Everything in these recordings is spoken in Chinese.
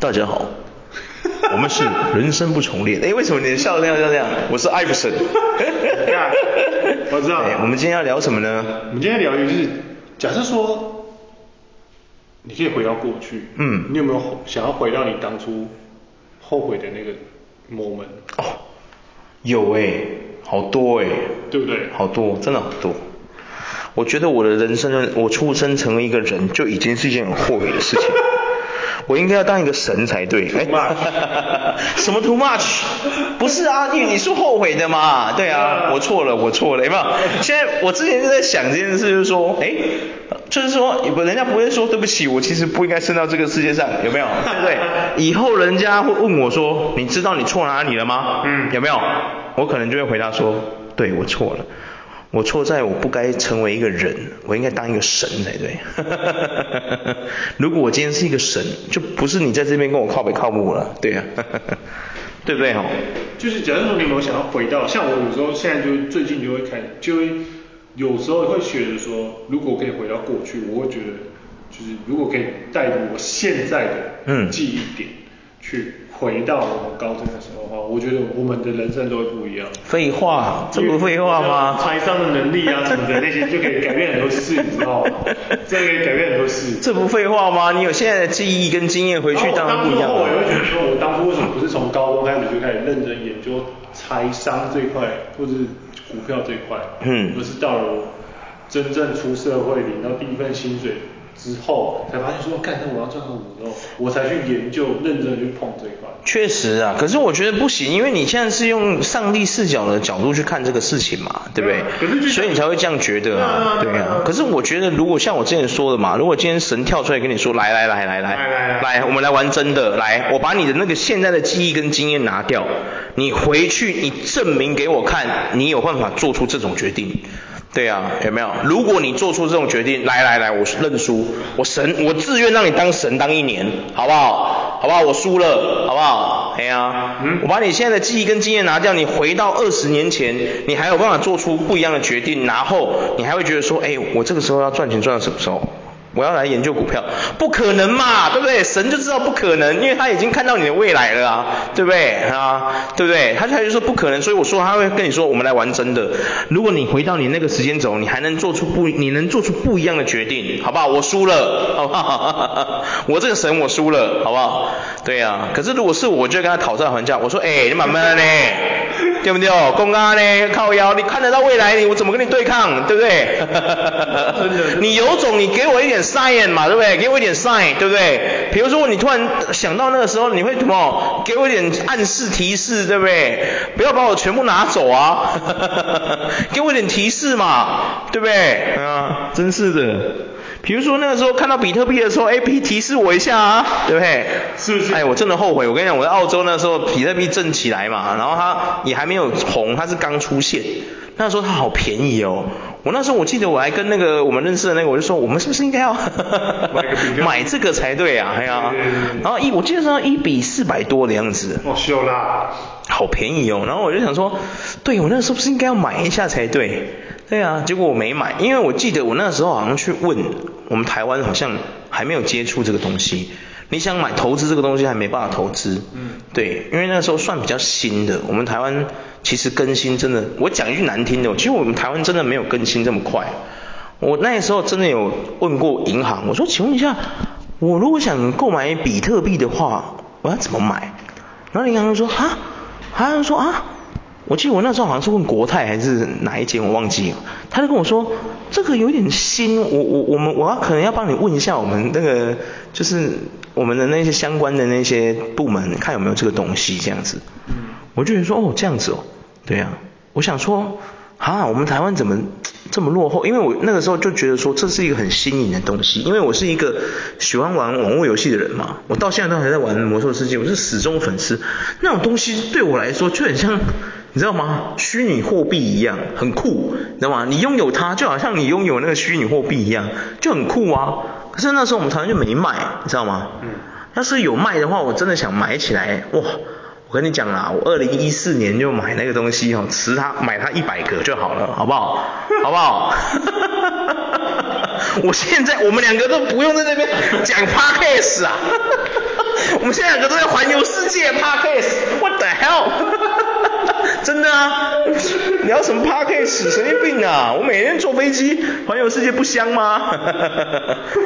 大家好，我们是人生不重练。哎，为什么你的笑这样这样？我是艾弗森。我知道。我们今天要聊什么呢？我们今天聊一个就是，假设说，你可以回到过去，嗯，你有没有想要回到你当初后悔的那个 moment？哦，有哎，好多哎，对不对？好多，真的好多。我觉得我的人生，我出生成为一个人，就已经是一件很后悔的事情。我应该要当一个神才对。Too much 什么 too much？不是啊，因为你是后悔的嘛。对啊，我错了，我错了，有没有？现在我之前就在想这件事，就是说，哎，就是说，人家不会说对不起，我其实不应该生到这个世界上，有没有？对不对？以后人家会问我说，你知道你错哪里了吗？嗯，有没有？我可能就会回答说，对，我错了。我错在我不该成为一个人，我应该当一个神才对。如果我今天是一个神，就不是你在这边跟我靠北靠母了，对呀、啊，对不对哈？就是假如说你有没有想要回到，像我有时候现在就最近就会看，就会有时候会觉得说，如果可以回到过去，我会觉得就是如果可以带入我现在的嗯记忆点去。回到我们高中的时候的话，我觉得我们的人生都会不一样。废话，这不废话吗？财商的能力啊什么的那些就可以改变很多事，你知道吗？这可以改变很多事。这不废话吗？你有现在的记忆跟经验回去当然不一样。我也会觉得说，我当初为什么不是从高中开始就开始认真研究财商这一块，或者是股票这一块，嗯，而是到了我真正出社会领到第一份薪水。之后才发现说，干，那我要赚到五之后，我才去研究，认真去碰这一块。确实啊，可是我觉得不行，因为你现在是用上帝视角的角度去看这个事情嘛，对不对？对，所以你才会这样觉得啊，对啊。可是我觉得，如果像我之前说的嘛，如果今天神跳出来跟你说，来来来来来来来，我们来玩真的，来，我把你的那个现在的记忆跟经验拿掉，你回去，你证明给我看，你有办法做出这种决定。对啊，有没有？如果你做出这种决定，来来来，我认输，我神，我自愿让你当神当一年，好不好？好不好？我输了，好不好？哎呀，嗯，我把你现在的记忆跟经验拿掉，你回到二十年前，你还有办法做出不一样的决定，然后你还会觉得说，哎，我这个时候要赚钱赚到什么时候？我要来研究股票，不可能嘛，对不对？神就知道不可能，因为他已经看到你的未来了啊，对不对啊？对不对？他他就说不可能，所以我说他会跟你说，我们来玩真的。如果你回到你那个时间轴，你还能做出不，你能做出不一样的决定，好不好？我输了，好不好？我这个神我输了，好不好？对啊，可是如果是我，就跟他讨价还价，我说，哎，你慢慢呢，对不对？公安呢，靠腰，你看得到未来，你我怎么跟你对抗，对不对？你有种，你给我一点。Sign 嘛，对不对？给我一点 sign，对不对？比如说你突然想到那个时候，你会怎么？给我一点暗示提示，对不对？不要把我全部拿走啊！给我一点提示嘛，对不对？啊，真是的。比如说那个时候看到比特币的时候，哎，提示我一下啊，对不对？是不是？哎，我真的后悔。我跟你讲，我在澳洲那时候比特币正起来嘛，然后它也还没有红，它是刚出现。那时候它好便宜哦。我那时候我记得我还跟那个我们认识的那个，我就说我们是不是应该要 买这个才对啊？哎呀，然后一我记得是一比四百多的样子。哦，秀啦，好便宜哦。然后我就想说，对，我那时候是不是应该要买一下才对？对啊，结果我没买，因为我记得我那时候好像去问我们台湾好像还没有接触这个东西。你想买投资这个东西还没办法投资。嗯。对，因为那时候算比较新的，我们台湾。其实更新真的，我讲一句难听的，其实我们台湾真的没有更新这么快。我那时候真的有问过银行，我说，请问一下，我如果想购买比特币的话，我要怎么买？然后银行就说啊，他就说啊，我记得我那时候好像是问国泰还是哪一间，我忘记了。他就跟我说，这个有点新，我我我们我要可能要帮你问一下我们那个就是我们的那些相关的那些部门，看有没有这个东西这样子。我就觉得说哦这样子哦，对呀、啊，我想说啊我们台湾怎么这么落后？因为我那个时候就觉得说这是一个很新颖的东西，因为我是一个喜欢玩网络游戏的人嘛，我到现在都还在玩魔兽世界，我是死忠粉丝。那种东西对我来说就很像，你知道吗？虚拟货币一样，很酷，你知道吗？你拥有它就好像你拥有那个虚拟货币一样，就很酷啊。可是那时候我们台湾就没卖，你知道吗？嗯。要是有卖的话，我真的想买起来，哇！我跟你讲啦，我二零一四年就买那个东西哦，持它买它一百个就好了，好不好？好不好？我现在我们两个都不用在那边讲 podcast 啊，我们们现在两个都在环游世界 Podcast，What the hell？真的啊，聊什么 Podcast？神经病啊！我每天坐飞机环游世界不香吗？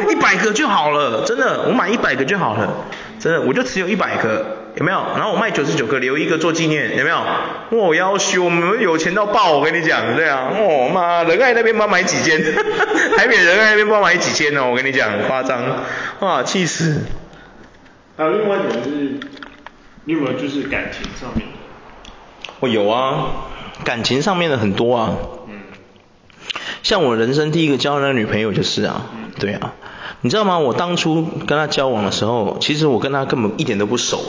一百个就好了，真的，我买一百个就好了，真的，我就持有一百个。有没有？然后我卖九十九个，留一个做纪念，有没有？我要修，我们有钱到爆，我跟你讲，对啊，哦妈，仁爱那边帮买几间，台北仁爱那边帮买几间哦，我跟你讲，很夸张，哇，气死。还有另外一种就是，你有没有就是感情上面的？我有啊，感情上面的很多啊。嗯。像我人生第一个交的女朋友就是啊，对啊，你知道吗？我当初跟她交往的时候，其实我跟她根本一点都不熟。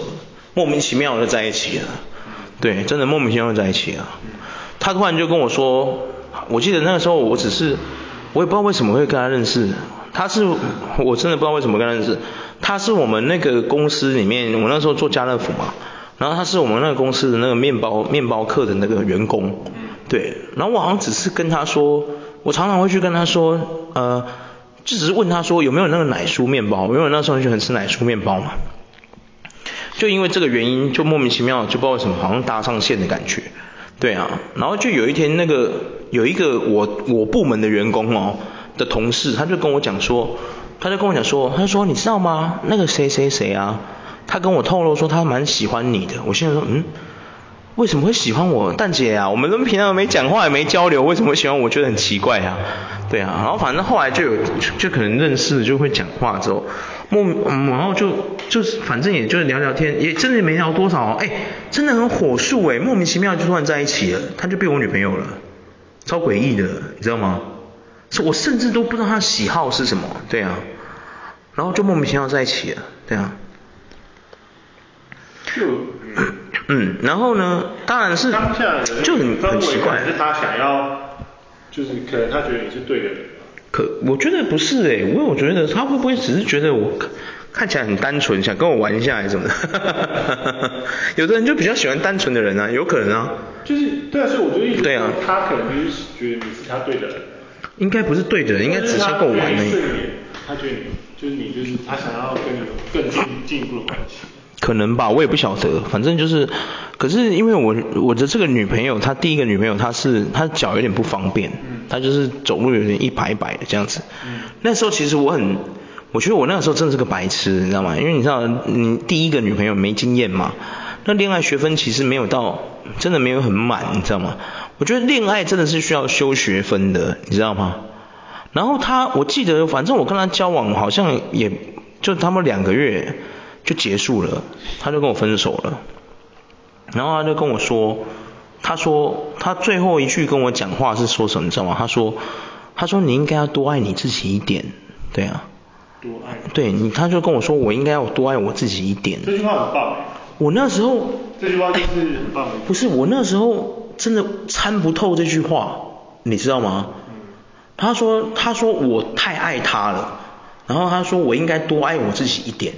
莫名其妙的在一起了，对，真的莫名其妙的在一起了。他突然就跟我说，我记得那个时候我只是，我也不知道为什么会跟他认识。他是，我真的不知道为什么跟他认识。他是我们那个公司里面，我那时候做家乐福嘛，然后他是我们那个公司的那个面包面包课的那个员工，对。然后我好像只是跟他说，我常常会去跟他说，呃，就只是问他说有没有那个奶酥面包，因为我那时候就很喜欢吃奶酥面包嘛。就因为这个原因，就莫名其妙，就不知道为什么，好像搭上线的感觉，对啊，然后就有一天那个有一个我我部门的员工哦的同事，他就跟我讲说，他就跟我讲说，他就说你知道吗？那个谁谁谁啊，他跟我透露说他蛮喜欢你的，我现在说嗯，为什么会喜欢我？蛋姐啊，我们都平常没讲话也没交流，为什么会喜欢我？我觉得很奇怪啊，对啊，然后反正后来就有就可能认识就会讲话之后。莫嗯，然后就就是反正也就是聊聊天，也真的没聊多少，哎，真的很火速哎，莫名其妙就突然在一起了，他就变我女朋友了，超诡异的，你知道吗？是我甚至都不知道他喜好是什么，对啊，然后就莫名其妙在一起了，对啊。就嗯，然后呢，当然是当下就很很奇怪，是他想要，就是可能他觉得你是对的人。可我觉得不是哎，我我觉得他会不会只是觉得我看起来很单纯，想跟我玩一下还是什么的？有的人就比较喜欢单纯的人啊，有可能啊。就是对啊，所以我觉得一直对啊，他可能就是觉得你是他对的人。应该不是对的人，应该只是想跟我玩而已。他觉得你就是你就是他想要跟你有更进进一步的关系。可能吧，我也不晓得，反正就是，可是因为我我的这个女朋友，她第一个女朋友，她是她脚有点不方便，她就是走路有点一摆一摆的这样子。那时候其实我很，我觉得我那个时候真的是个白痴，你知道吗？因为你知道，你第一个女朋友没经验嘛，那恋爱学分其实没有到，真的没有很满，你知道吗？我觉得恋爱真的是需要修学分的，你知道吗？然后她，我记得反正我跟她交往好像也就他们两个月。就结束了，他就跟我分手了，然后他就跟我说，他说他最后一句跟我讲话是说什么，你知道吗？他说，他说你应该要多爱你自己一点，对啊，多爱，对你，他就跟我说我应该要多爱我自己一点。这句话很棒。我那时候，这句话就是很棒。不是，我那时候真的参不透这句话，你知道吗？嗯。他说，他说我太爱他了，然后他说我应该多爱我自己一点。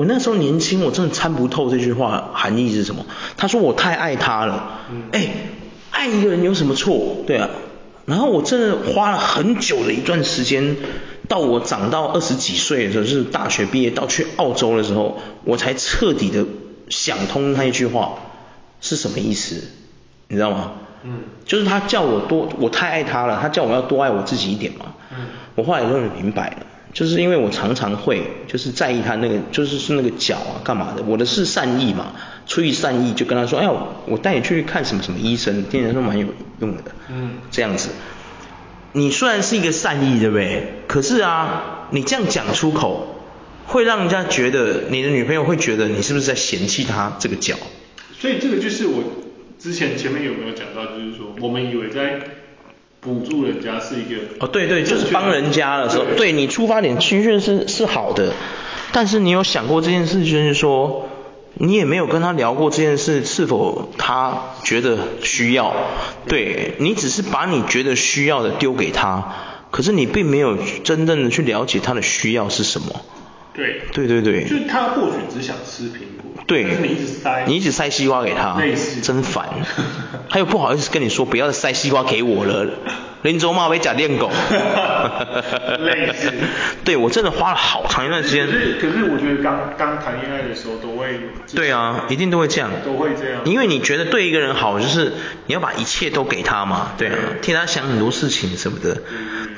我那时候年轻，我真的参不透这句话含义是什么。他说我太爱他了，哎、嗯，爱一个人有什么错？对啊。然后我真的花了很久的一段时间，到我长到二十几岁的时候，就是大学毕业到去澳洲的时候，我才彻底的想通那一句话是什么意思，你知道吗？嗯。就是他叫我多，我太爱他了，他叫我要多爱我自己一点嘛。嗯。我后来终于明白了。就是因为我常常会就是在意他那个就是是那个脚啊干嘛的，我的是善意嘛，出于善意就跟他说，哎呀，我带你去看什么什么医生，听人说蛮有用的，嗯，这样子。你虽然是一个善意，对不对？可是啊，你这样讲出口，会让人家觉得你的女朋友会觉得你是不是在嫌弃她这个脚？所以这个就是我之前前面有没有讲到，就是说我们以为在。补助人家是一个哦，对对，就是帮人家的时候，对，对你出发点其实是是好的，但是你有想过这件事，就是说你也没有跟他聊过这件事是否他觉得需要，对，你只是把你觉得需要的丢给他，可是你并没有真正的去了解他的需要是什么。对，对对对，就是他或许只想吃苹果，对，你一直塞，你一直塞西瓜给他，真烦，他又不好意思跟你说不要再塞西瓜给我了，林州骂被假练狗。类似。对，我真的花了好长一段时间。可是可是我觉得刚刚谈恋爱的时候都会。对啊，一定都会这样。都会这样。因为你觉得对一个人好，就是你要把一切都给他嘛，对啊，替他想很多事情什么的。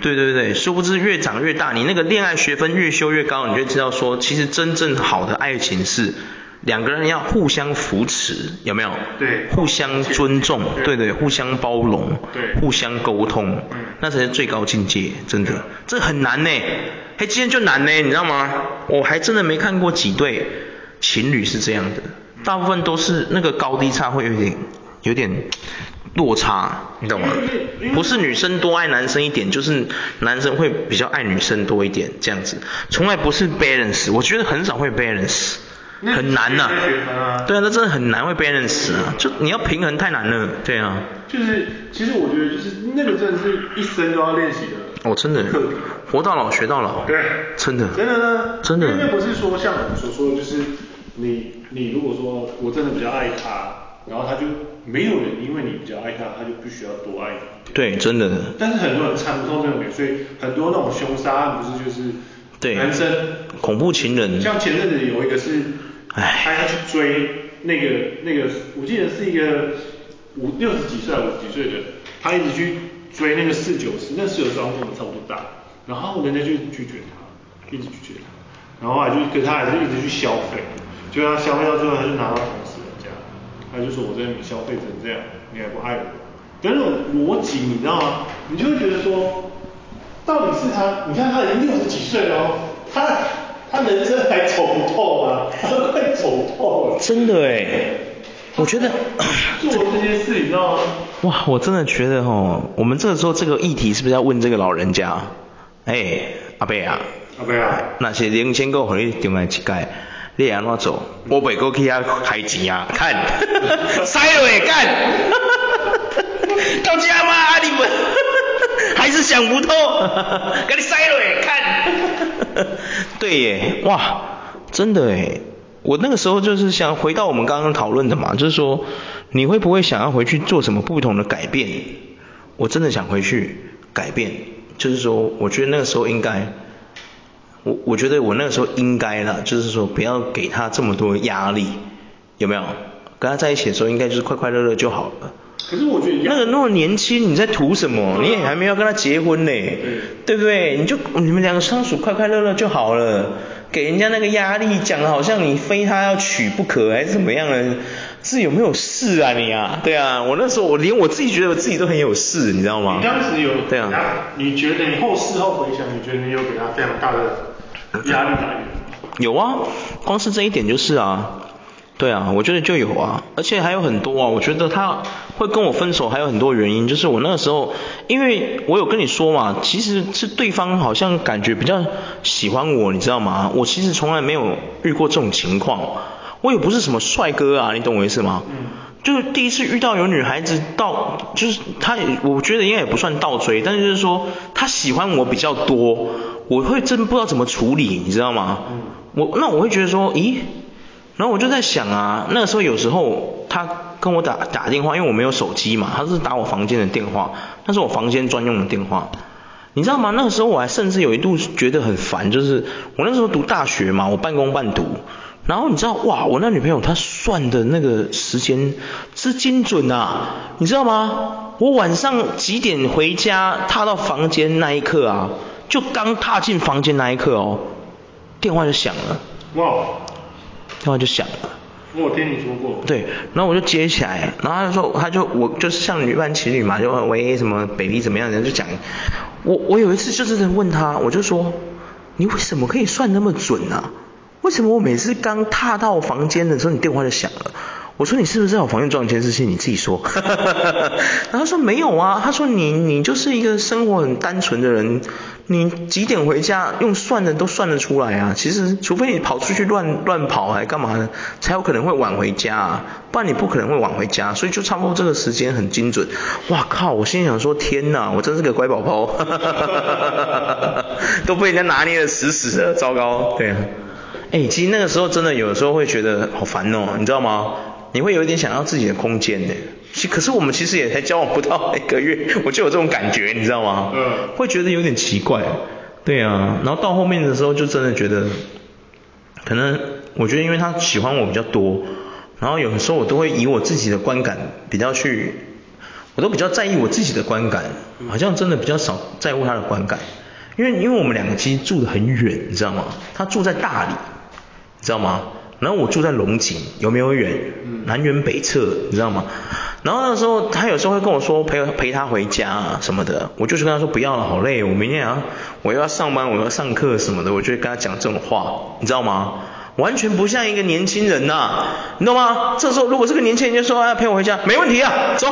对对对，殊不知越长越大，你那个恋爱学分越修越高，你就知道说，其实真正好的爱情是。两个人要互相扶持，有没有？对。互相尊重，对对，互相包容，对，互相沟通，嗯，那才是最高境界，真的，这很难呢。嘿，今天就难呢，你知道吗？我还真的没看过几对情侣是这样的，大部分都是那个高低差会有点有点落差，你懂吗？不是女生多爱男生一点，就是男生会比较爱女生多一点，这样子，从来不是 balance，我觉得很少会 balance。很难呐、啊啊，对啊，那真的很难会 balance 啊，就你要平衡太难了，对啊。就是，其实我觉得就是那个真的是一生都要练习的。哦，真的。活到老学到老。对。真的。真的呢。真的。因为不是说像我们所说的，就是你你如果说我真的比较爱他，然后他就没有人因为你比较爱他，他就必须要多爱你。对，真的。但是很多人参不透这个点，所以很多那种凶杀案不是就是对男生恐怖情人，像前阵子有一个是。唉，他要去追那个那个，我记得是一个五六十几岁还五十几岁的，他一直去追那个四九十，那四九四跟我们差不多大，然后人家就拒绝他，一直拒绝他，然后还就可他还是一直去消费，就他消费到最后他就拿到他就说我在你消费成这样，你还不爱我，有那种逻辑你知道吗？你就会觉得说，到底是他，你看他已经六十几岁了哦，他。他人生还走不透啊，他都快走透了。真的哎，我觉得 做这些事，你知道吗？哇，我真的觉得哦，我们这个时候这个议题是不是要问这个老人家？哎，阿伯啊，阿伯啊，那些零钱够回你中来一盖，你安怎做？我袂过去遐开钱啊，看，塞了也干，到家吗？你们 还是想不透，给你塞了也看。对耶，哇，真的耶，我那个时候就是想回到我们刚刚讨论的嘛，就是说你会不会想要回去做什么不同的改变？我真的想回去改变，就是说我觉得那个时候应该，我我觉得我那个时候应该啦，就是说不要给他这么多压力，有没有？跟他在一起的时候应该就是快快乐乐就好了。可是我觉得那个那么年轻，你在图什么？你也还没有跟他结婚呢，对，不对？你就你们两个相处快快乐乐就好了，给人家那个压力，讲的好像你非他要娶不可，还是怎么样呢？是有没有事啊你啊？对啊，我那时候我连我自己觉得我自己都很有事，你知道吗？你当时有对啊？你觉得你后事后回想，你觉得你有给他非常大的压力来源？有啊，光是这一点就是啊。对啊，我觉得就有啊，而且还有很多啊。我觉得他会跟我分手还有很多原因，就是我那个时候，因为我有跟你说嘛，其实是对方好像感觉比较喜欢我，你知道吗？我其实从来没有遇过这种情况，我也不是什么帅哥啊，你懂我意思吗？嗯。就是第一次遇到有女孩子倒，就是她，我觉得应该也不算倒追，但是就是说她喜欢我比较多，我会真不知道怎么处理，你知道吗？嗯。我那我会觉得说，咦？然后我就在想啊，那个时候有时候她跟我打打电话，因为我没有手机嘛，她是打我房间的电话，那是我房间专用的电话。你知道吗？那个时候我还甚至有一度觉得很烦，就是我那时候读大学嘛，我半工半读。然后你知道哇，我那女朋友她算的那个时间之精准啊，你知道吗？我晚上几点回家，踏到房间那一刻啊，就刚踏进房间那一刻哦，电话就响了。哇！电话就响了，我听你说过。对，然后我就接起来，然后他就说，他就我就是像女扮情侣嘛，就喂什么 baby 怎么样，人就讲。我我有一次就是问他，我就说，你为什么可以算那么准呢、啊？为什么我每次刚踏到房间的时候，你电话就响了？我说你是不是在我房间装监视器？你自己说。然后他说没有啊，他说你你就是一个生活很单纯的人。你几点回家？用算的都算得出来啊！其实，除非你跑出去乱乱跑还干嘛呢？才有可能会晚回家啊！不然你不可能会晚回家，所以就差不多这个时间很精准。哇靠！我心里想说，天哪，我真是个乖宝宝，都被人家拿捏得死死的，糟糕。对啊，哎，其实那个时候真的有的时候会觉得好烦哦，你知道吗？你会有一点想要自己的空间呢。其可是我们其实也才交往不到一个月，我就有这种感觉，你知道吗？嗯。会觉得有点奇怪。对啊，然后到后面的时候就真的觉得，可能我觉得因为他喜欢我比较多，然后有的时候我都会以我自己的观感比较去，我都比较在意我自己的观感，好像真的比较少在乎他的观感，因为因为我们两个其实住得很远，你知道吗？他住在大理，你知道吗？然后我住在龙井，有没有远？南辕北辙，你知道吗？然后那时候他有时候会跟我说陪陪他回家啊什么的，我就是跟他说不要了，好累，我明天啊我又要上班，我要上课什么的，我就会跟他讲这种话，你知道吗？完全不像一个年轻人呐、啊，你懂吗？这时候如果这个年轻人就说要、啊、陪我回家，没问题啊，走，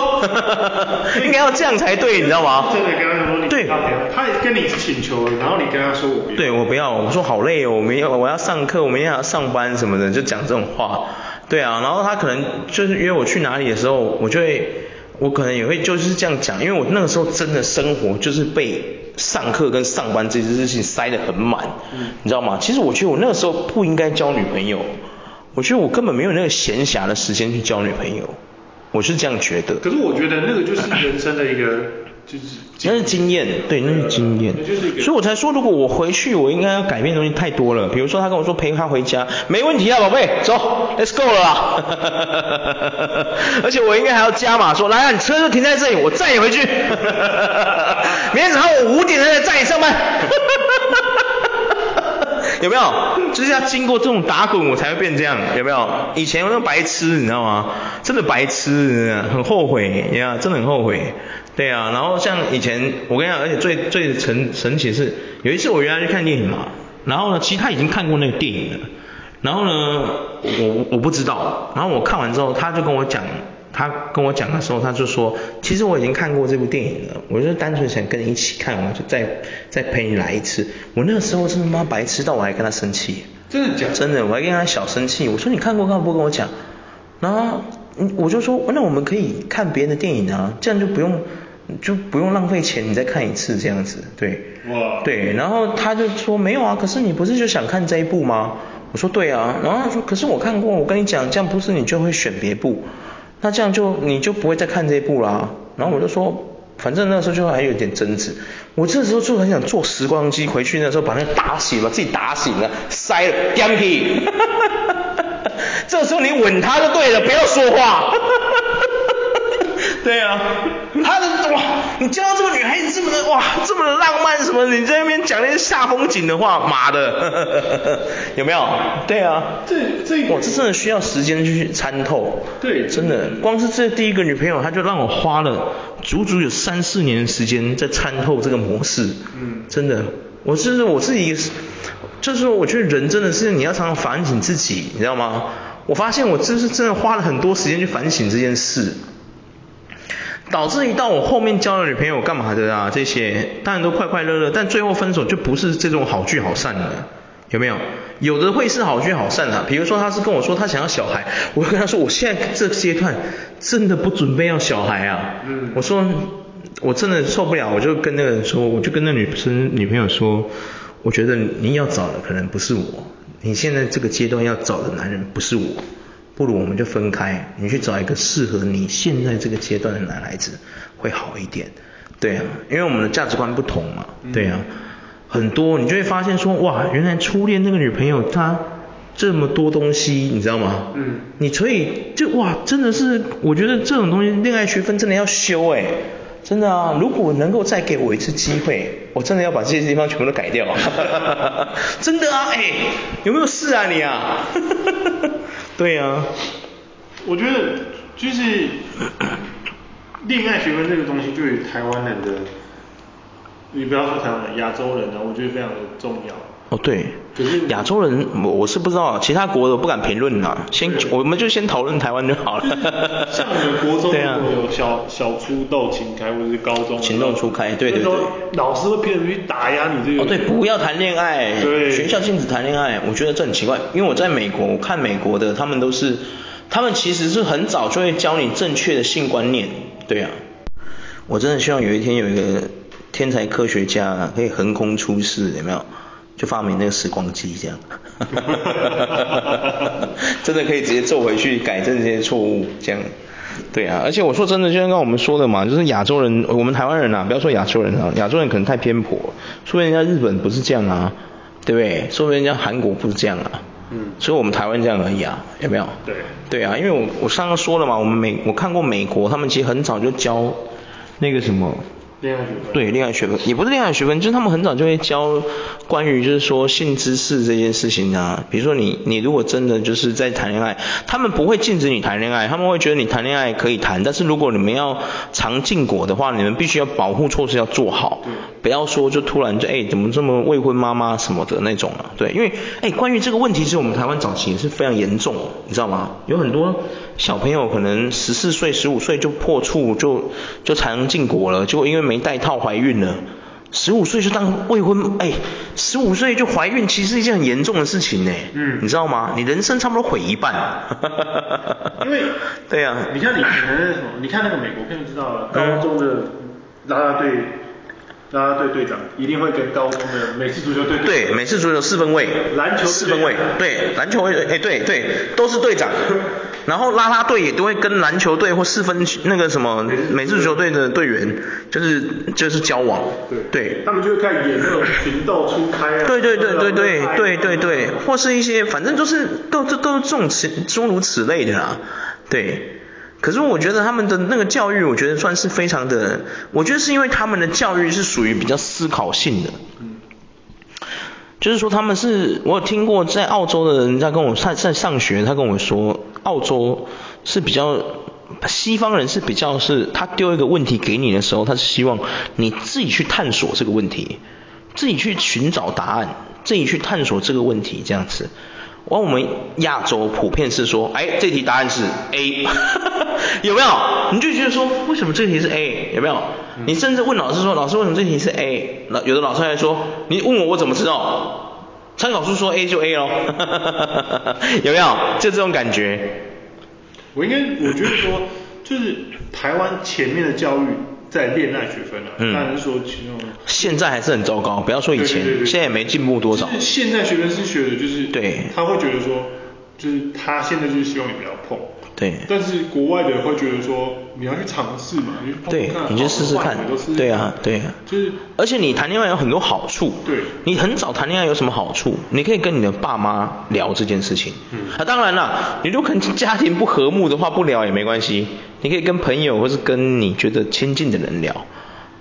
应该要这样才对，你知道吗？真的跟他说你对，他也跟你请求，然后你跟他说我不要，对我不要，我说好累哦，我明天我要上课，我明天还要上班什么的，就讲这种话，对啊，然后他可能就是约我去哪里的时候，我就会。我可能也会就是这样讲，因为我那个时候真的生活就是被上课跟上班这件事情塞得很满，嗯，你知道吗？其实我觉得我那个时候不应该交女朋友，我觉得我根本没有那个闲暇的时间去交女朋友，我是这样觉得。可是我觉得那个就是人生的一个。就是那是经验，对，那是经验，所以我才说，如果我回去，我应该要改变的东西太多了。比如说，他跟我说陪他回家，没问题啊，宝贝，走，Let's go 了啦。而且我应该还要加码说，来啊，你车就停在这里，我载你回去。明天早上我五点才载你上班。有没有？就是要经过这种打滚，我才会变这样，有没有？以前我那白痴，你知道吗？真的白痴，很后悔，呀，真的很后悔。对啊，然后像以前，我跟你讲，而且最最神神奇的是，有一次我原来去看电影嘛，然后呢，其实他已经看过那个电影了，然后呢，我我不知道，然后我看完之后，他就跟我讲。他跟我讲的时候，他就说，其实我已经看过这部电影了，我就单纯想跟你一起看，我就再再陪你来一次。我那个时候真的妈白痴到我还跟他生气，真的假的？真的，我还跟他小生气。我说你看过，干嘛不跟我讲？然后我就说，那我们可以看别人的电影啊，这样就不用就不用浪费钱，你再看一次这样子，对。哇。对，然后他就说没有啊，可是你不是就想看这一部吗？我说对啊，然后他说可是我看过，我跟你讲，这样不是你就会选别部。那这样就你就不会再看这一部啦。然后我就说，反正那时候就还有点争执。我这时候就很想坐时光机回去，那时候把那个打醒，把自己打醒了，塞了，Yankee。这时候你吻他就对了，不要说话。对啊，他的哇，你见到这个女孩子这么的哇，这么的浪漫什么？你在那边讲那些煞风景的话，妈的，有没有？对啊，这这我，这真的需要时间去参透。对，真的，光是这第一个女朋友，她就让我花了足足有三四年的时间在参透这个模式。嗯，真的，我是我自己，就是说，我觉得人真的是你要常常反省自己，你知道吗？我发现我这是真的花了很多时间去反省这件事。导致于到我后面交了女朋友干嘛的啊？这些当然都快快乐乐，但最后分手就不是这种好聚好散的，有没有？有的会是好聚好散的啊，比如说他是跟我说他想要小孩，我会跟他说我现在这个阶段真的不准备要小孩啊。嗯。我说我真的受不了，我就跟那个人说，我就跟那女生女朋友说，我觉得你要找的可能不是我，你现在这个阶段要找的男人不是我。不如我们就分开，你去找一个适合你现在这个阶段的男孩子会好一点。对啊，因为我们的价值观不同嘛。对啊，很多你就会发现说，哇，原来初恋那个女朋友她这么多东西，你知道吗？嗯。你所以就哇，真的是，我觉得这种东西恋爱学分真的要修哎，真的啊，如果能够再给我一次机会，我真的要把这些地方全部都改掉。真的啊，哎，有没有事啊你啊？对啊，我觉得就是恋爱学问这个东西，对于台湾人的，你不要说台湾人，亚洲人啊，我觉得非常的重要。哦，对，可是亚洲人我我是不知道，其他国的我不敢评论啦。先我们就先讨论台湾就好了。像我们国中有小小初斗情开，或者是高中情窦初开，对对对。老师会偏偏去打压你这个。哦，对，不要谈恋爱。对。学校禁止谈恋爱，我觉得这很奇怪，因为我在美国，我看美国的，他们都是，他们其实是很早就会教你正确的性观念。对啊。我真的希望有一天有一个天才科学家可以横空出世，有没有？就发明那个时光机这样，真的可以直接坐回去改正这些错误这样。对啊，而且我说真的，就像刚刚我们说的嘛，就是亚洲人，我们台湾人啊，不要说亚洲人啊，亚洲人可能太偏颇，说明人家日本不是这样啊，对不对？说明人家韩国不是这样啊，嗯，所以我们台湾这样而已啊，有没有？对，对啊，因为我我上次说了嘛，我们美我看过美国，他们其实很早就教那个什么。恋爱学分，对，恋爱学分。也不是恋爱学分，就是他们很早就会教关于就是说性知识这件事情啊。比如说你你如果真的就是在谈恋爱，他们不会禁止你谈恋爱，他们会觉得你谈恋爱可以谈，但是如果你们要尝禁果的话，你们必须要保护措施要做好，不要说就突然就哎怎么这么未婚妈妈什么的那种啊。对，因为哎关于这个问题，其实我们台湾早期也是非常严重，你知道吗？有很多小朋友可能十四岁、十五岁就破处就就才能进国了，就因为。没带套怀孕了，十五岁就当未婚，哎，十五岁就怀孕，其实是一件很严重的事情呢。嗯，你知道吗？你人生差不多毁一半。因为，对呀、啊，你看你可能什么？你看那个美国片就知道了，高中的拉拉队。啦啦队队长一定会跟高中的美式足球队对美式足球四分卫，篮球四分卫，对篮球卫，哎对对都是队长，然后拉拉队也都会跟篮球队或四分那个什么美式足球队的队员就是就是交往，对对，他们就会开始演那种情窦初开啊，对对对对对对对对，或是一些反正就是都都都是这种此诸如此类的啦，对。可是我觉得他们的那个教育，我觉得算是非常的，我觉得是因为他们的教育是属于比较思考性的，就是说他们是，我有听过在澳洲的人在跟我在在上学，他跟我说，澳洲是比较西方人是比较是，他丢一个问题给你的时候，他是希望你自己去探索这个问题，自己去寻找答案，自己去探索这个问题这样子。而我们亚洲普遍是说，哎，这题答案是 A，有没有？你就觉得说，为什么这题是 A？有没有？你甚至问老师说，老师为什么这题是 A？那有的老师还说，你问我我怎么知道？参考书说 A 就 A 咯，有没有？就这种感觉。我应该，我觉得说，就是台湾前面的教育。在恋爱学分啊，当然是说其中。现在还是很糟糕，不要说以前，对对对对，现在也没进步多少。就是现在学分是学的，就是对，他会觉得说，就是他现在就是希望你不要碰。对。但是国外的会觉得说，你要去尝试嘛，你去碰对，你去试试看。对啊，对啊。就是，而且你谈恋爱有很多好处。对。你很早谈恋爱有什么好处？你可以跟你的爸妈聊这件事情。嗯。啊，当然了，你如果可能家庭不和睦的话，不聊也没关系。你可以跟朋友或是跟你觉得亲近的人聊，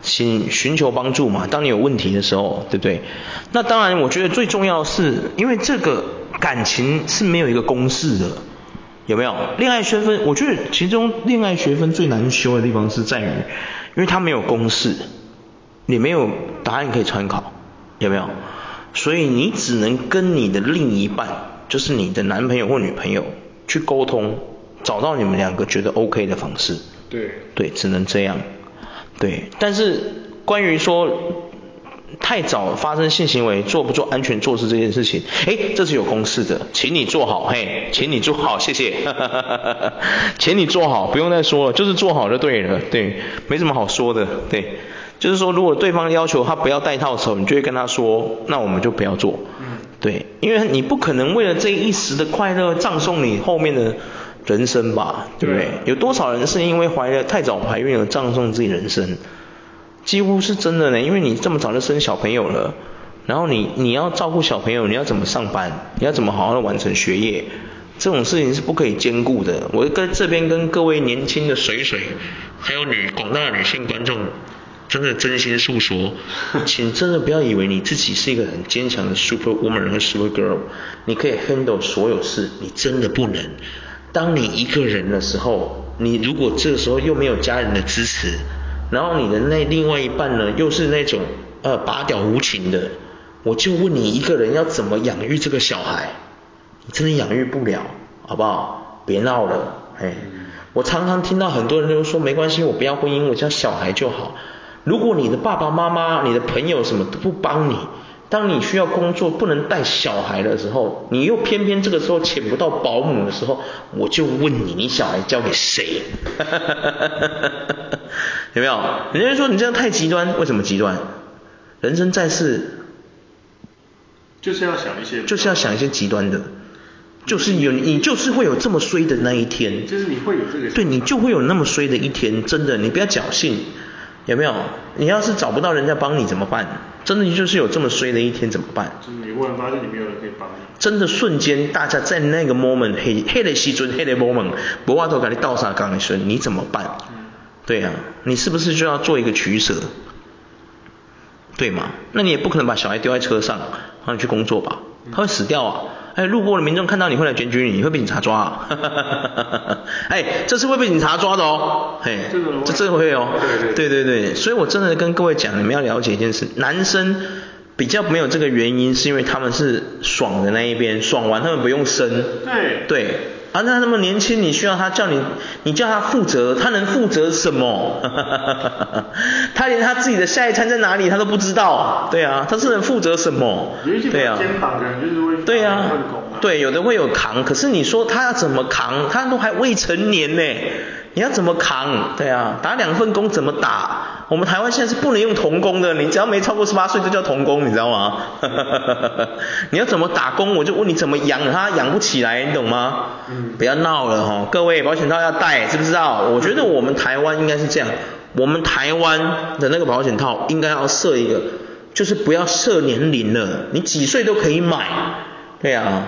寻寻求帮助嘛。当你有问题的时候，对不对？那当然，我觉得最重要的是，因为这个感情是没有一个公式的。有没有恋爱学分？我觉得其中恋爱学分最难修的地方是在于，因为它没有公式，你没有答案可以参考，有没有？所以你只能跟你的另一半，就是你的男朋友或女朋友去沟通，找到你们两个觉得 OK 的方式。对。对，只能这样。对，但是关于说。太早发生性行为，做不做安全措施这件事情，哎，这是有公式的，请你做好，嘿，请你做好，谢谢，请你做好，不用再说了，就是做好就对了，对，没什么好说的，对，就是说如果对方要求他不要戴套的时候，你就会跟他说，那我们就不要做，嗯，对，因为你不可能为了这一时的快乐葬送你后面的人生吧，对不对？对，有多少人是因为怀了太早怀孕而葬送自己人生？几乎是真的呢，因为你这么早就生小朋友了，然后你你要照顾小朋友，你要怎么上班？你要怎么好好的完成学业？这种事情是不可以兼顾的。我跟这边跟各位年轻的水水，还有女广大的女性观众，真的真心诉说，请真的不要以为你自己是一个很坚强的 super woman 和 super girl，你可以 handle 所有事，你真的不能。当你一个人的时候，你如果这个时候又没有家人的支持，然后你的那另外一半呢，又是那种呃拔屌无情的，我就问你一个人要怎么养育这个小孩？你真的养育不了，好不好？别闹了，哎，我常常听到很多人都说没关系，我不要婚姻，我叫小孩就好。如果你的爸爸妈妈、你的朋友什么都不帮你，当你需要工作不能带小孩的时候，你又偏偏这个时候请不到保姆的时候，我就问你，你小孩交给谁？有没有？人家说你这样太极端，为什么极端？人生在世，就是要想一些，就是要想一些极端的，就是有你就是会有这么衰的那一天。就是你会有这个。对，你就会有那么衰的一天，真的，你不要侥幸，有没有？你要是找不到人家帮你怎么办？真的就是有这么衰的一天怎么办？就是你忽然发现你没有人可以帮你。真的瞬间，大家在那个 moment，黑黑的时阵，黑的 moment，不话都给你倒啥钢的时候，你怎么办？嗯、对呀、啊，你是不是就要做一个取舍？对吗？那你也不可能把小孩丢在车上，让你去工作吧？他会死掉啊！哎，路过的民众看到你会来检举你，你会被警察抓啊！哎，这是会被警察抓的哦！嘿，这个这这会哦！对对对，所以我真的跟各位讲，你们要了解一件事，男生比较没有这个原因，是因为他们是爽的那一边，爽完他们不用生。对。对。啊，那他那么年轻，你需要他叫你，你叫他负责，他能负责什么？他连他自己的下一餐在哪里他都不知道，对啊，他是能负责什么？对啊，肩膀可能就是会对啊，对，有的会有扛，可是你说他要怎么扛？他都还未成年呢。你要怎么扛？对啊，打两份工怎么打？我们台湾现在是不能用童工的，你只要没超过十八岁就叫童工，你知道吗？你要怎么打工？我就问你怎么养他，养不起来，你懂吗？嗯。不要闹了哈，各位保险套要戴，知不知道？我觉得我们台湾应该是这样，我们台湾的那个保险套应该要设一个，就是不要设年龄了，你几岁都可以买，对啊。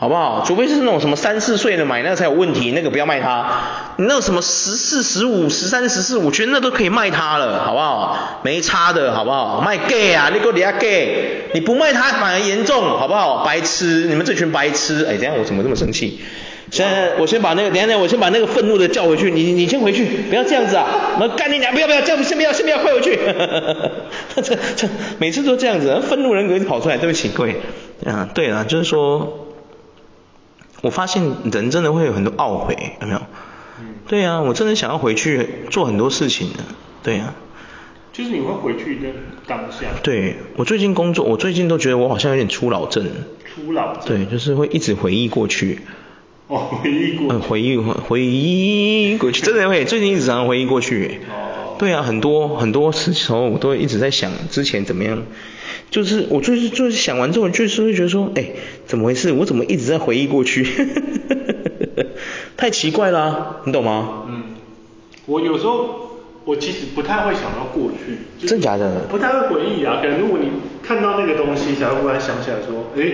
好不好？除非是那种什么三四岁的买那个才有问题，那个不要卖他。你那什么十四、十五、十三、十四，我觉得那都可以卖他了，好不好？没差的，好不好？卖 gay 啊，你给我底下 gay，你不卖他反而严重，好不好？白痴，你们这群白痴。哎，等下我怎么这么生气？现在我先把那个，等下等，我先把那个愤怒的叫回去。你你先回去，不要这样子啊！我干你娘！不要不要，这样子先不要先不要，快回去。这这每次都这样子，愤怒人格跑出来，对不起各位。啊，对了，就是说。我发现人真的会有很多懊悔，有没有？嗯。对啊，我真的想要回去做很多事情的，对啊。就是你会回去的当下。对，我最近工作，我最近都觉得我好像有点初老症。初老症。对，就是会一直回忆过去。哦，回忆过去。嗯，回忆回忆过去，真的会，最近一直常常回忆过去。哦。对啊，很多很多时候我都会一直在想之前怎么样。就是我就是就是想完之后，就是会觉得说，哎，怎么回事？我怎么一直在回忆过去？太奇怪啦啊，你懂吗？嗯，我有时候我其实不太会想到过去，就是、真假的？不太会回忆啊。可能如果你看到那个东西，才会忽然想起来说，哎。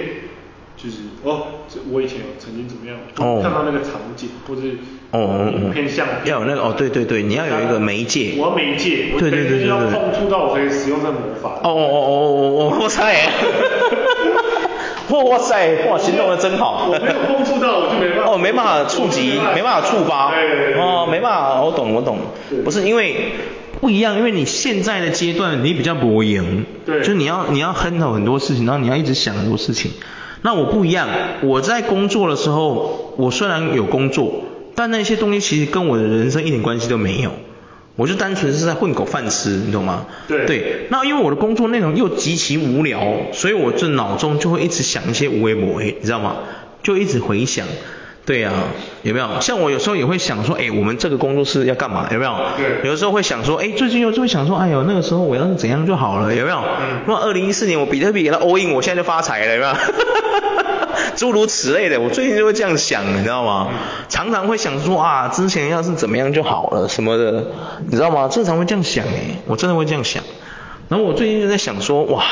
就是哦，这我以前有曾经怎么样，哦、看到那个场景，或者哦，影片像要有那个哦，对对对，你要有一个媒介，我要媒介，对对对对，要碰触到我可以使用这个魔法。哦哦哦哦哦哦，哇塞，哇塞，哇，行动的真好。我没有碰触到，我就没办法。哦，没办法触及，没办法触发。对对对。哦，没办法，我懂我懂。不是因为不一样，因为你现在的阶段你比较薄赢，对，就你要你要 handle 很多事情，然后你要一直想很多事情。那我不一样，我在工作的时候，我虽然有工作，但那些东西其实跟我的人生一点关系都没有，我就单纯是在混口饭吃，你懂吗？对。对。那因为我的工作内容又极其无聊，所以我这脑中就会一直想一些无为无为，你知道吗？就一直回想。对呀、啊，有没有？像我有时候也会想说，哎，我们这个工作室要干嘛？有没有？对。有的时候会想说，哎，最近又就会想说，哎呦，那个时候我要是怎样就好了，有没有？嗯。那二零一四年我比特币给他 all in，我现在就发财了，有没有？诸如此类的，我最近就会这样想，你知道吗？嗯、常常会想说啊，之前要是怎么样就好了什么的，你知道吗？经常会这样想哎，我真的会这样想。然后我最近就在想说，哇。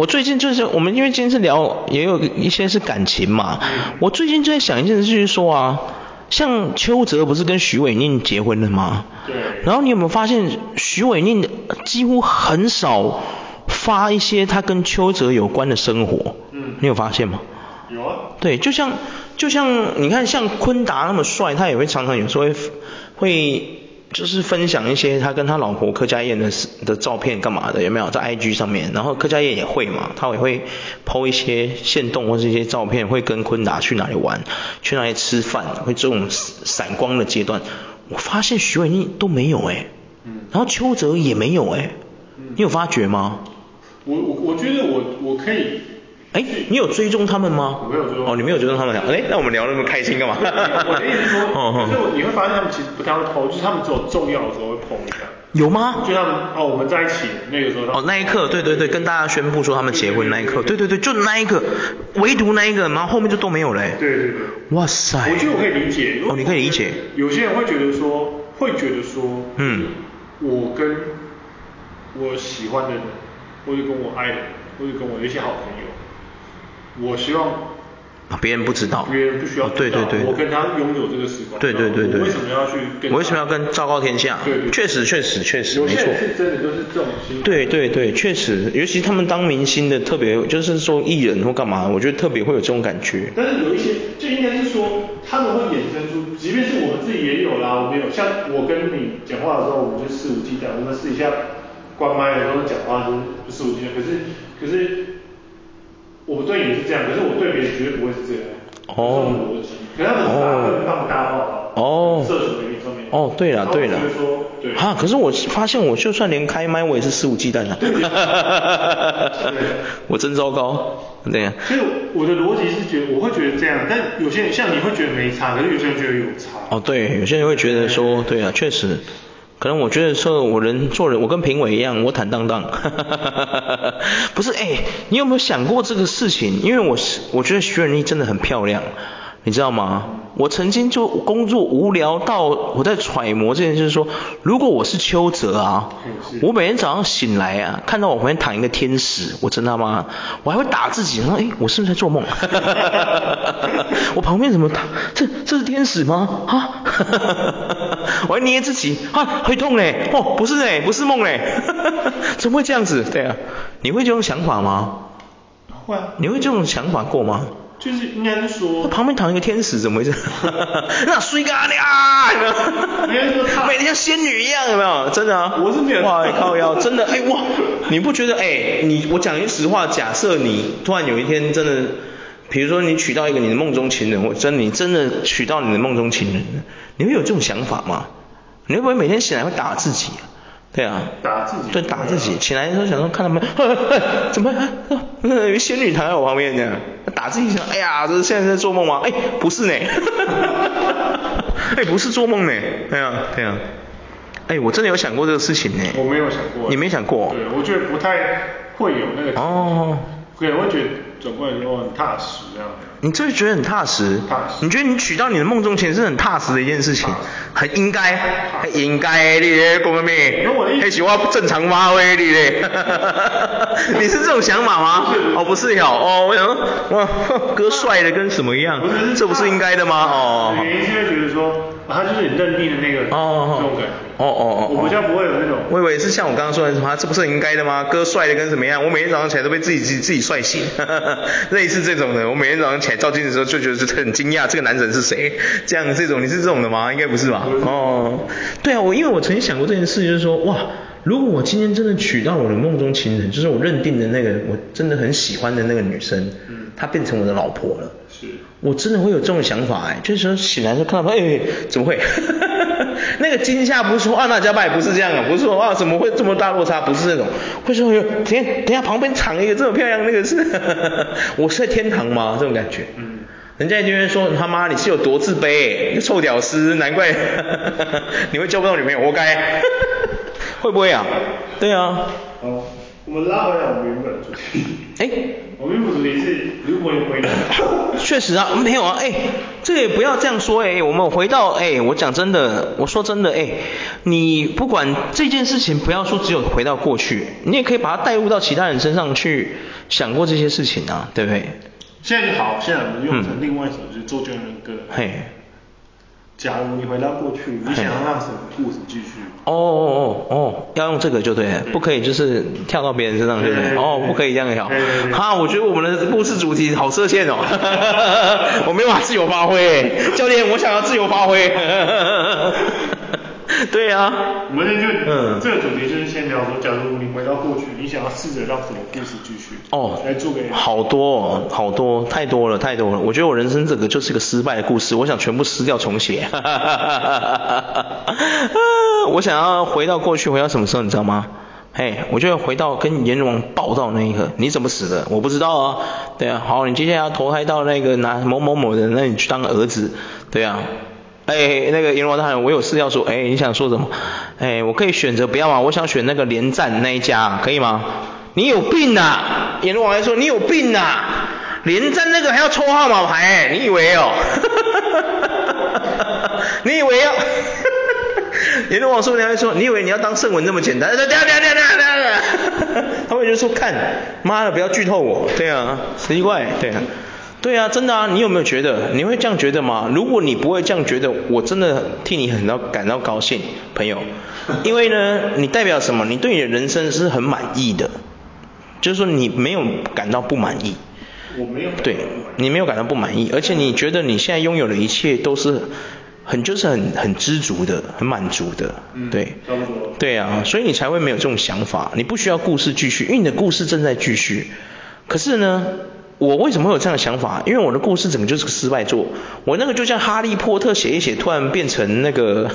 我最近就是我们因为今天是聊，也有一些是感情嘛。我最近就在想一件事，就是说啊，像邱泽不是跟徐伟宁结婚了吗？对。然后你有没有发现，徐伟宁几乎很少发一些他跟邱泽有关的生活？嗯。你有发现吗？有啊。对，就像就像你看，像昆达那么帅，他也会常常有时候会会。就是分享一些他跟他老婆柯佳燕的的照片干嘛的，有没有在 IG 上面？然后柯佳燕也会嘛，他也会 PO 一些线动或是一些照片，会跟昆达去哪里玩，去哪里吃饭，会这种闪光的阶段。我发现许玮甯都没有哎、欸，嗯，然后邱泽也没有哎、欸，你有发觉吗？我我我觉得我我可以。哎，你有追踪他们吗？我没有追踪。哦，你没有追踪他们。哎，那我们聊那么开心干嘛？我的意思是说，就你会发现他们其实不太会 PO，就是他们只有重要的时候会 PO 一下。有吗？就他们哦，我们在一起那个时候。哦，那一刻，对对对，跟大家宣布说他们结婚那一刻，对对对，就那一个，唯独那一个，然后后面就都没有了。对对对。哇塞。我觉得我可以理解。哦，你可以理解。有些人会觉得说，会觉得说，嗯，我跟我喜欢的人，或者跟我爱的人，或者跟我的一些好朋友，我希望。别人不知道，别人不需要对对对，我跟他拥有这个时光，对对对对，为什么要去跟？我为什么要跟昭告天下？对对，确实确实确实，没错。是真的就是这种心。对对对，确实，尤其他们当明星的，特别就是说艺人或干嘛，我觉得特别会有这种感觉。但是有一些，就应该是说，他们会衍生出，即便是我们自己也有啦，我们有，像我跟你讲话的时候，我们就肆无忌惮，我们试一下关麦的时候讲话就肆无忌惮，可是可是我对你是这样，可是我对别人绝对不会是这样。哦，可他们是大更放大化哦，社群媒体上面。哦，对了对了。对。哈，可是我发现我就算连开麦我也是肆无忌惮的。哈哈哈哈哈。我真糟糕。对呀。所以我的逻辑是觉得我会觉得这样，但有些人像你会觉得没差，可是有些人觉得有差。哦，对，有些人会觉得说，对啊，确实。可能我觉得说，我人做人，我跟评委一样，我坦荡荡。不是，哎，你有没有想过这个事情？因为我是，我觉得徐仁义真的很漂亮。你知道吗？我曾经就工作无聊到我在揣摩这件事，说如果我是邱泽啊，我每天早上醒来啊，看到我旁边躺一个天使，我真的吗？我还会打自己，说哎，我是不是在做梦？我旁边怎么躺？这这是天使吗？啊？我还捏自己，啊，会痛嘞！哦，不是嘞，不是梦嘞，怎么会这样子？对啊，你会这种想法吗？会啊。你会这种想法过吗？就是应该是说，旁边躺一个天使，怎么回事？那睡咖呀，有没有？每天像仙女一样，有没有？真的啊，我是没有。哇，靠腰，真的，哎哇，你不觉得？哎，你我讲句实话，假设你突然有一天真的，比如说你娶到一个你的梦中情人，或真你真的娶到你的梦中情人，你会有这种想法吗？你会不会每天醒来会打自己？对啊，打自己，对，打自己。起来的时候想说，看他们，怎么，有仙女躺在我旁边这样，打自己想，哎呀，这是现在在做梦吗？哎，不是呢，哎，不是做梦呢，对啊，对啊，哎，我真的有想过这个事情呢。我没有想过。你没想过？对，我觉得不太会有那个。哦。可能会觉得转过来之后很踏实这样。你就会觉得很踏实。你觉得你娶到你的梦中情人是很踏实的一件事情，很应该，很应该的，你讲咩？还喜欢正常发挥你嘞？你是这种想法吗？哦，不是哟，哦，我想说，哇，哥帅的跟什么一样？这不是应该的吗？哦。原因是会觉得说，他就是你认定的那个，哦，这种感觉。哦哦哦。我比较不会有那种。我以为是像我刚刚说的什么，这不是应该的吗？哥帅的跟什么样？我每天早上起来都被自己自己自己帅醒，类似这种的。我每天早上起来照镜子的时候就觉得是很惊讶，这个男人是谁？这样这种你是这种的吗？应该不是吧？哦，对啊，我因为我曾经想过这件事，就是说，哇，如果我今天真的娶到我的梦中情人，就是我认定的那个我真的很喜欢的那个女生，嗯，她变成我的老婆了，是，我真的会有这种想法哎，就是说醒来就看到她，哎，怎么会？那个惊吓不是说啊，那家败不是这样啊，不是说啊，怎么会这么大落差？不是那种，会说哟，等下等下旁边藏一个这么漂亮，那个是，我是在天堂吗？这种感觉。嗯。人家就会说他妈你是有多自卑，你臭屌丝，难怪 你会交不到女朋友，活该。会不会啊？对啊。哦。我们拉回来我们原本的主题。哎，我们原本主题是如果你回答。确实啊，没有啊，哎，这个也不要这样说哎，我们回到哎，我讲真的，我说真的哎，你不管这件事情，不要说只有回到过去，你也可以把它带入到其他人身上去想过这些事情啊，对不对？现在就好，现在我们用成另外一首，就是周杰伦的歌。嘿。假如你回到过去，你想要让什么故事继续？哦哦哦哦，要用这个就对了，不可以就是跳到别人身上，对不对？哦，不可以这样跳。哈，我觉得我们的故事主题好设限哦，我没有办法自由发挥。教练，我想要自由发挥。对呀、啊，我们就嗯，这个主题就是先聊说，假如你回到过去，你想要试着让什么故事继续？哦，来做给好多好多太多了太多了，我觉得我人生这个就是个失败的故事，我想全部撕掉重写。哈哈哈哈哈哈！我想要回到过去，回到什么时候你知道吗？嘿，我就要回到跟阎罗王报道那一刻，你怎么死的？我不知道啊。对啊，好，你接下来要投胎到那个哪某某某的，那你去当儿子，对啊。哎，那个阎罗大人，我有事要说，哎，你想说什么？哎，我可以选择不要吗？我想选那个连战那一家，可以吗？你有病啊！阎罗王还说你有病啊！连战那个还要抽号码牌，你以为哦？你以为要？阎罗王说你还说，你以为你要当圣文这么简单？对对对对对，他们就说看，妈的，不要剧透我。对啊，奇怪，对啊，对啊，真的啊，你有没有觉得？你会这样觉得吗？如果你不会这样觉得，我真的替你很到感到高兴，朋友，因为呢，你代表什么？你对你的人生是很满意的，就是说你没有感到不满意。我没有。对，你没有感到不满意，而且你觉得你现在拥有的一切都是。很就是很很知足的，很满足的，嗯、对，对啊，所以你才会没有这种想法，你不需要故事继续，因为你的故事正在继续。可是呢，我为什么会有这样的想法？因为我的故事整个就是个失败作，我那个就像哈利波特写一写，突然变成那个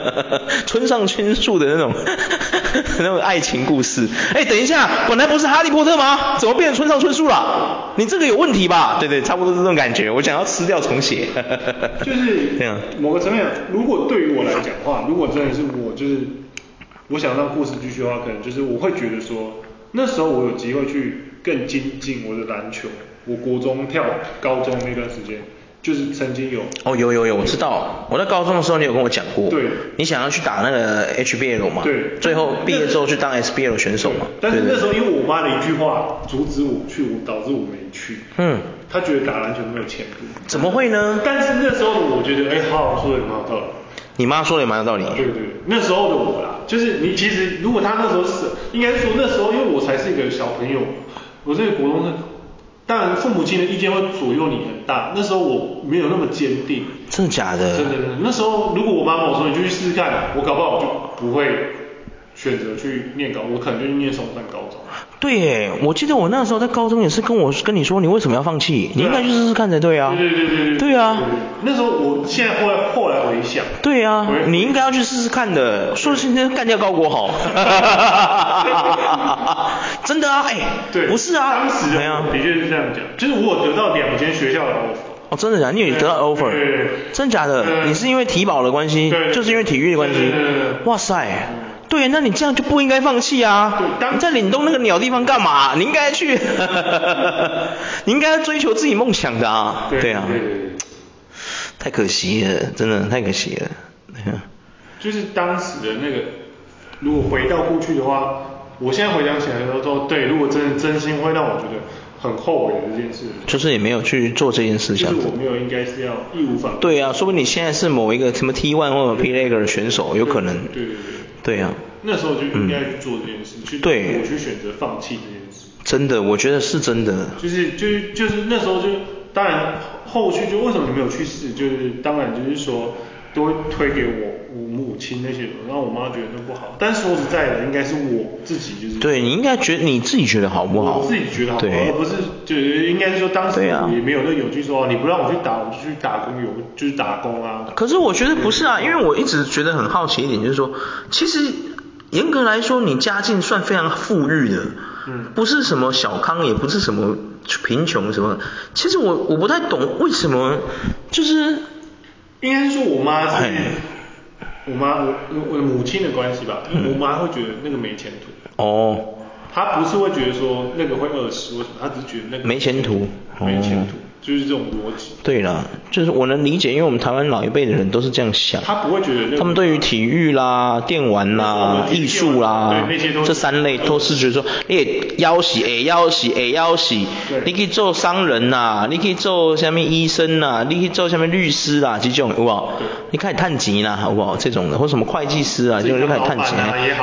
村上春树的那种 那种爱情故事。哎，等一下，本来不是哈利波特吗？怎么变成村上春树了？你这个有问题吧？对对，差不多是这种感觉。我想要撕掉重写。就是这样。某个层面，如果对于我来讲的话，如果真的是我，就是我想让故事继续的话，可能就是我会觉得说，那时候我有机会去。更精进我的篮球，我国中跳高中那段时间，就是曾经有哦，有有有，我知道，我在高中的时候你有跟我讲过，对，你想要去打那个 HBL 嘛，对，最后毕业之后去当 SBL 选手嘛，但是那时候因为我妈的一句话阻止我去，我导致我没去，嗯，她觉得打篮球没有前途，怎么会呢？但是那时候我觉得，哎，好好说的也蛮有道理，你妈说的也蛮有道理，对对，那时候的我啦，就是你其实如果他那时候是，应该说那时候因为我才是一个小朋友。我这个国中生，当然父母亲的意见会左右你很大。那时候我没有那么坚定。真的假的？真的真的。那时候如果我妈跟我说，你就去试试看，我搞不好我就不会选择去念高，我可能就去念松山高中。对耶，我记得我那时候在高中也是跟我跟你说，你为什么要放弃？你应该去试试看才对啊。对对对对对。对啊。那时候我现在后来后来回想。对啊，你应该要去试试看的。说今天干掉高国豪。真的啊，哎，对，不是啊，当时的的确是这样讲，就是我有得到两间学校的 offer。哦，真的假的？你也得到 offer？真假的？你是因为体保的关系？对。就是因为体育的关系？哇塞，对，那你这样就不应该放弃啊！你在岭东那个鸟地方干嘛？你应该去，你应该追求自己梦想的啊！对啊。太可惜了，真的太可惜了。就是当时的那个，如果回到过去的话。我现在回想起来的时候，对，如果真的真心会让我觉得很后悔的这件事，就是也没有去做这件事情。就是我没有应该是要义无反顾。对啊，说不定你现在是某一个什么 T1 或者 P League 的选手，有可能。对对对。对啊。那时候就应该去做这件事，嗯、去对我去选择放弃这件事。真的，我觉得是真的。就是就是就是那时候就，当然后续就为什么你没有去试，就是当然就是说。都会推给我我母亲那些人，然后我妈觉得那不好。但说实在的，应该是我自己就是。对，你应该觉得你自己觉得好不好？我自己觉得好不好，而不是就是应该是说当时也没有那个勇气说、啊、你不让我去打，我就去打工有就是打工啊。可是我觉得不是啊，因为我一直觉得很好奇一点，就是说，其实严格来说，你家境算非常富裕的，嗯，不是什么小康，也不是什么贫穷什么。其实我我不太懂为什么就是。应该是说我妈是，我妈我我的母亲的关系吧，因为我妈会觉得那个没前途。哦。她不是会觉得说那个会饿死，为什么？她只是觉得那个没前途。没前途。就是这种逻辑。对啦，就是我能理解，因为我们台湾老一辈的人都是这样想。他不会觉得那个。他们对于体育啦、电玩啦、艺术啦，这三类都是觉得说，你要死会要死会要洗，你可以做商人呐，你可以做下面医生呐，你可以做下面律师啦，这种好不好？你开始探钱啦，好不好？这种的，或什么会计师啊，就就开始探钱，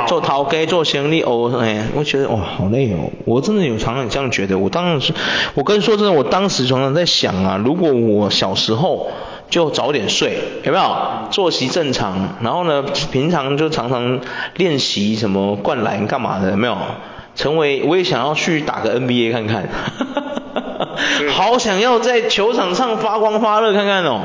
做头家做生意哦，哎，我觉得哇，好累哦，我真的有常常这样觉得，我当时，我跟你说真的，我当时常常在。想啊，如果我小时候就早点睡，有没有？作息正常，然后呢，平常就常常练习什么灌篮干嘛的，有没有？成为我也想要去打个 NBA 看看，好想要在球场上发光发热看看哦。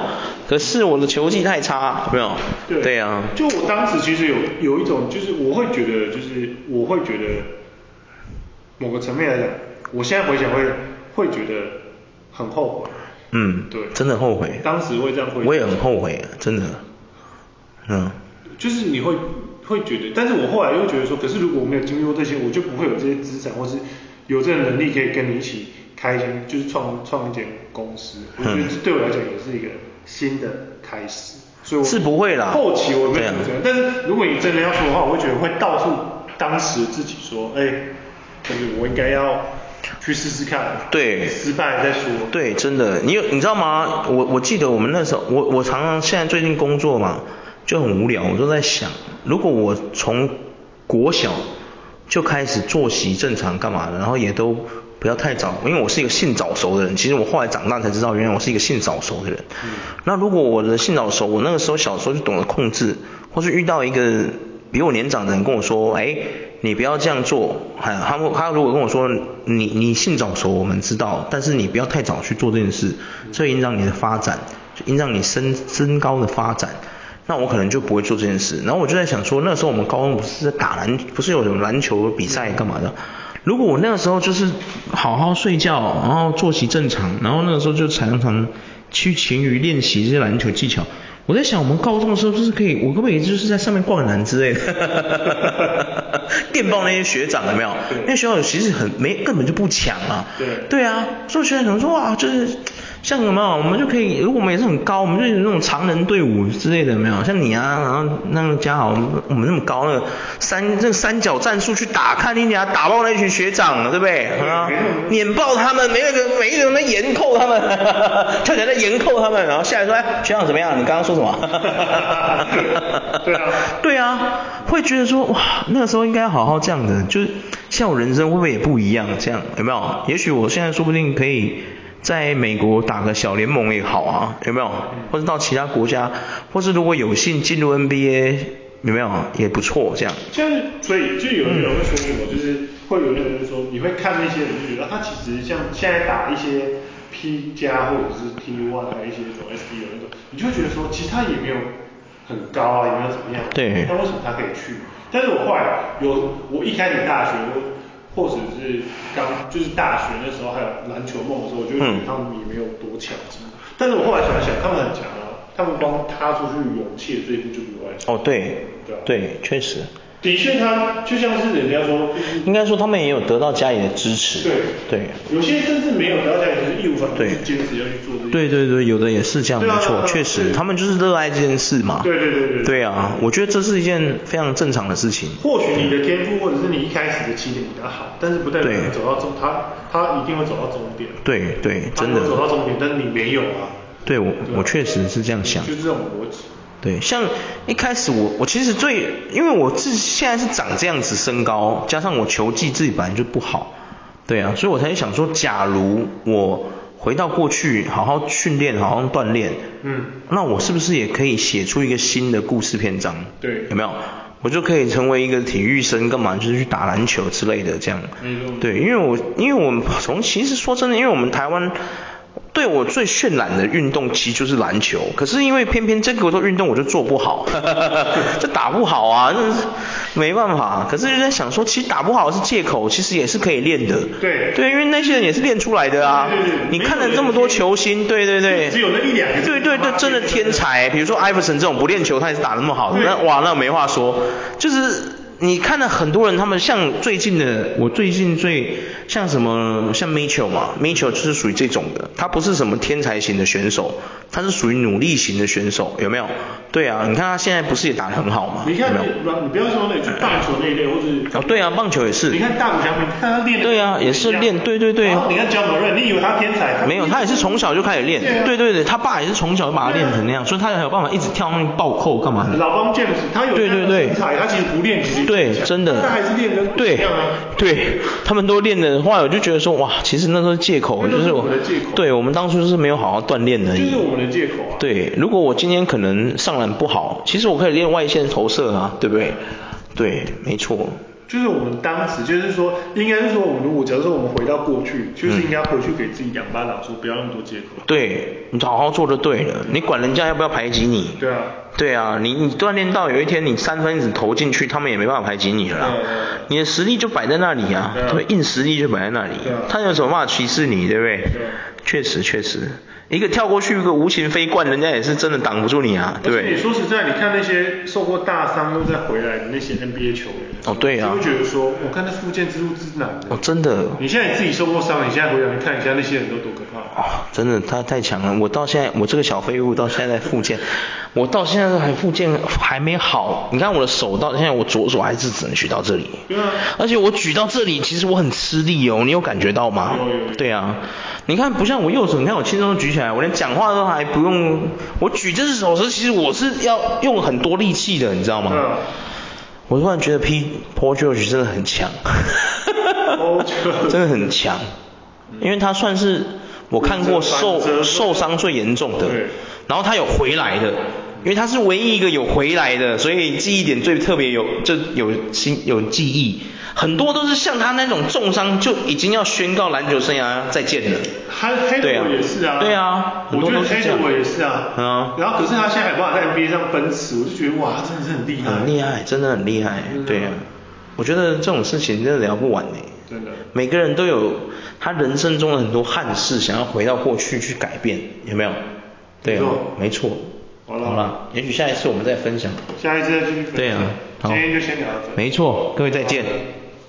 可是我的球技太差，有没有？对，对啊。就我当时其实有有一种，就是我会觉得，就是我会觉得，某个层面来讲，我现在回想会会觉得。很后悔，嗯，对，真的后悔。当时会这样会。我也很后悔，真的。嗯。就是你会会觉得，但是我后来又觉得说，可是如果我没有经历过这些，我就不会有这些资产，或是有这个能力可以跟你一起开心，就是创创一间公司。我觉得这对我来讲也是一个新的开始。所以我是不会啦。后期我没有这样，但是如果你真的要说的话，我会觉得会告诉当时自己说，哎，就是我应该要去试试看。对。失败再说。对，真的，你有你知道吗？我我记得我们那时候，我我常常现在最近工作嘛。就很无聊，我都在想，如果我从国小就开始作息正常干嘛的，然后也都不要太早，因为我是一个性早熟的人。其实我后来长大才知道，原来我是一个性早熟的人。嗯。那如果我的性早熟，我那个时候小时候就懂得控制，或是遇到一个比我年长的人跟我说，哎，你不要这样做。还他们他如果跟我说，你你性早熟，我们知道，但是你不要太早去做这件事，这影响你的发展，影响你身身高的发展。那我可能就不会做这件事，然后我就在想说，那时候我们高中不是在打篮，不是有种篮球比赛干嘛的？如果我那个时候就是好好睡觉，然后作息正常，然后那个时候就常常去勤于练习这些篮球技巧，我在想我们高中的时候就是可以，我可不可以就是在上面灌篮之类的，电报那些学长有没有？那学校其实很没根本就不强啊。对。对啊，所以学长说哇，就是。像什么，我们就可以，如果我们也是很高，我们就有那种常人队伍之类的，没有？像你啊，然后那个家豪，我们那么高，那个三这个三角战术去打，看你俩打爆那群学长，对不对？啊，碾爆他们，每一个没一个人都严扣他们，跳起来在严扣他们，然后下来说，哎，学长怎么样？你刚刚说什么？对啊，对啊，会觉得说，哇，那个时候应该好好这样的，就是像我人生会不会也不一样？这样有没有？也许我现在说不定可以。在美国打个小联盟也好啊，有没有？或者到其他国家，或是如果有幸进入 NBA，有没有？也不错，这样。就是所以就有人会说什么，嗯、就是会有人说，你会看那些人就觉得他其实像现在打一些 P 加或者是 T one 还有一些那种 SBL 那种，你就会觉得说其实他也没有很高啊，也没有怎么样。对。那为什么他可以去？但是我后来有，我一开始大学或者是刚就是大学那时候还有篮球梦的时候，我就觉得他们也没有多强但是我后来想想，他们很强啊，他们光踏出去勇气的这一步就比我还强。哦，对，对啊，对，确实。的确，他就像是人家说，应该说他们也有得到家里的支持。对对。有些甚至没有得到家里的义无，反顾坚持要去做这。对对对，有的也是这样，没错，确实，他们就是热爱这件事嘛。对对对对。对啊，我觉得这是一件非常正常的事情。或许你的天赋或者是你一开始的起点比较好，但是不代表你走到终，他他一定会走到终点。对对，真的。走到终点，但是你没有啊。对我我确实是这样想。就这种逻辑。对，像一开始我我其实最，因为我自现在是长这样子身高，加上我球技自己本来就不好，对啊，所以我才想说，假如我回到过去，好好训练，好好锻炼，嗯，那我是不是也可以写出一个新的故事篇章？对，有没有？我就可以成为一个体育生，干嘛就是去打篮球之类的这样。嗯，对，因为我因为我们从其实说真的，因为我们台湾。对我最渲染的运动其实就是篮球，可是因为偏偏这个做运动我就做不好，就打不好啊，真是没办法。可是就在想说，其实打不好是借口，其实也是可以练的。对对，因为那些人也是练出来的啊。对对对，你看了这么多球星，对对对，只有那一两个。对对对，真的天才，比如说艾弗森这种不练球他也是打那么好，那哇那没话说，就是。你看了很多人，他们像最近的，我最近最像什么，像 Mitchell 嘛，Mitchell 就是属于这种的，他不是什么天才型的选手，他是属于努力型的选手，有没有？对啊，你看他现在不是也打得很好吗？你看，有没有？你不要说那个棒球那一类，或者哦，对啊，棒球也是。你看大谷翔平，看他练。对啊，也是练，对对对。你看 Ja Morant，你以为他天才？没有，他也是从小就开始练。对对对，他爸也是从小就把他练成那样，所以他才有办法一直跳那个暴扣干嘛的。老帮 James，他有天才，他其实不练其实。对，真的。他还是练的。对，对，他们都练的话，我就觉得说，哇，其实那都是借口，就是我们的借口。对，我们当初就是没有好好锻炼而已。就是我们的借口啊。对，如果我今天可能上篮不好，其实我可以练外线投射啊，对不对？对，没错。就是我们当时就是说，应该是说，我们如果假如说我们回到过去，就是应该回去给自己两巴掌，说不要那么多借口。对，你好好做就对了，你管人家要不要排挤你？对啊。对啊，你你锻炼到有一天你三分子投进去，他们也没办法排挤你了啦。你的实力就摆在那里啊，对，硬实力就摆在那里。他有什么办法歧视你，对不对？确实确实。一个跳过去一个无情飞灌，人家也是真的挡不住你啊，对不对？你说实在，你看那些受过大伤又再回来的那些 NBA 球员，哦对啊，就会觉得说，我看那复健之路之难。哦真的。你现在你自己受过伤，你现在回来你看一下那些人都多可怕。哦，真的他太强了，我到现在我这个小废物到现在在复健，我到现在都还复健还没好，你看我的手到现在我左手还是只能举到这里。对啊。而且我举到这里其实我很吃力哦，你有感觉到吗？有有有。对啊。你看，不像我右手，你看我轻松举起来，我连讲话都还不用。我举这只手时，其实我是要用很多力气的，你知道吗？嗯。我突然觉得 P Paul George 真的很强。真的很强，因为他算是我看过受受伤最严重的，然后他有回来的，因为他是唯一一个有回来的，所以记忆点最特别有就有心有记忆。很多都是像他那种重伤就已经要宣告篮球生涯再见了。黑黑德也是啊。对啊。我觉得黑我也是啊。嗯。然后可是他现在还办法在 NBA 上奔驰，我就觉得哇，他真的是很厉害。很厉害，真的很厉害。对啊。我觉得这种事情真的聊不完呢。真的。每个人都有他人生中的很多憾事，想要回到过去去改变，有没有？对啊。没错。好了。好了，也许下一次我们再分享。下一次再继续分享。对啊。今天就先聊到这。没错，各位再见。